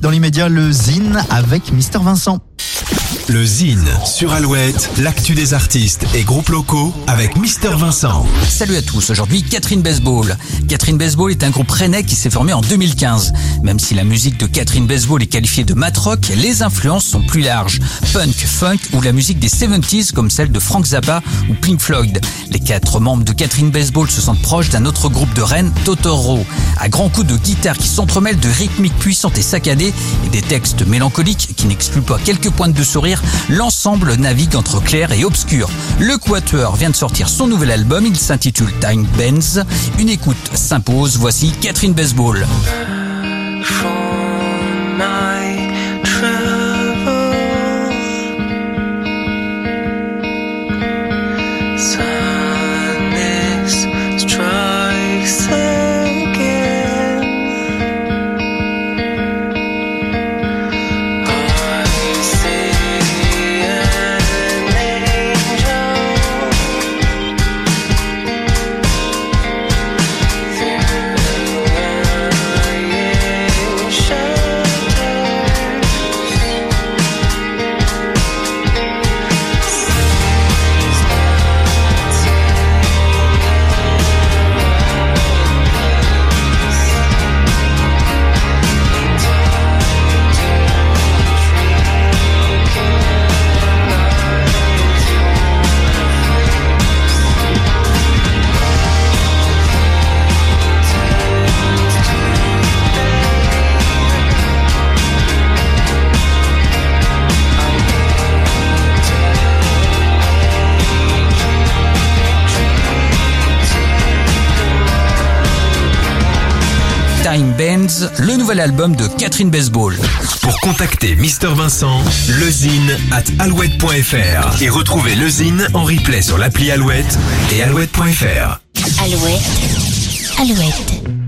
Dans l'immédiat, le Zine avec Mister Vincent. Le Zine sur Alouette, l'actu des artistes et groupes locaux avec Mister Vincent. Salut à tous, aujourd'hui Catherine Baseball. Catherine Baseball est un groupe rennais qui s'est formé en 2015. Même si la musique de Catherine Baseball est qualifiée de mat rock, les influences sont plus larges. Punk, funk ou la musique des 70s comme celle de Frank Zappa ou Pink Floyd. Les quatre membres de Catherine Baseball se sentent proches d'un autre groupe de Rennes, Totoro. À grands coups de guitare qui s'entremêlent de rythmiques puissantes et saccadées et des textes mélancoliques qui n'excluent pas quelques pointes de sourire, l'ensemble navigue entre clair et obscur. Le Quatuor vient de sortir son nouvel album, il s'intitule Time Bends. Une écoute s'impose, voici Catherine Baseball. Time Bands, le nouvel album de Catherine Baseball. Pour contacter Mister Vincent, lezine at alouette.fr et retrouver lezine en replay sur l'appli Alouette et alouette.fr. Alouette, Alouette.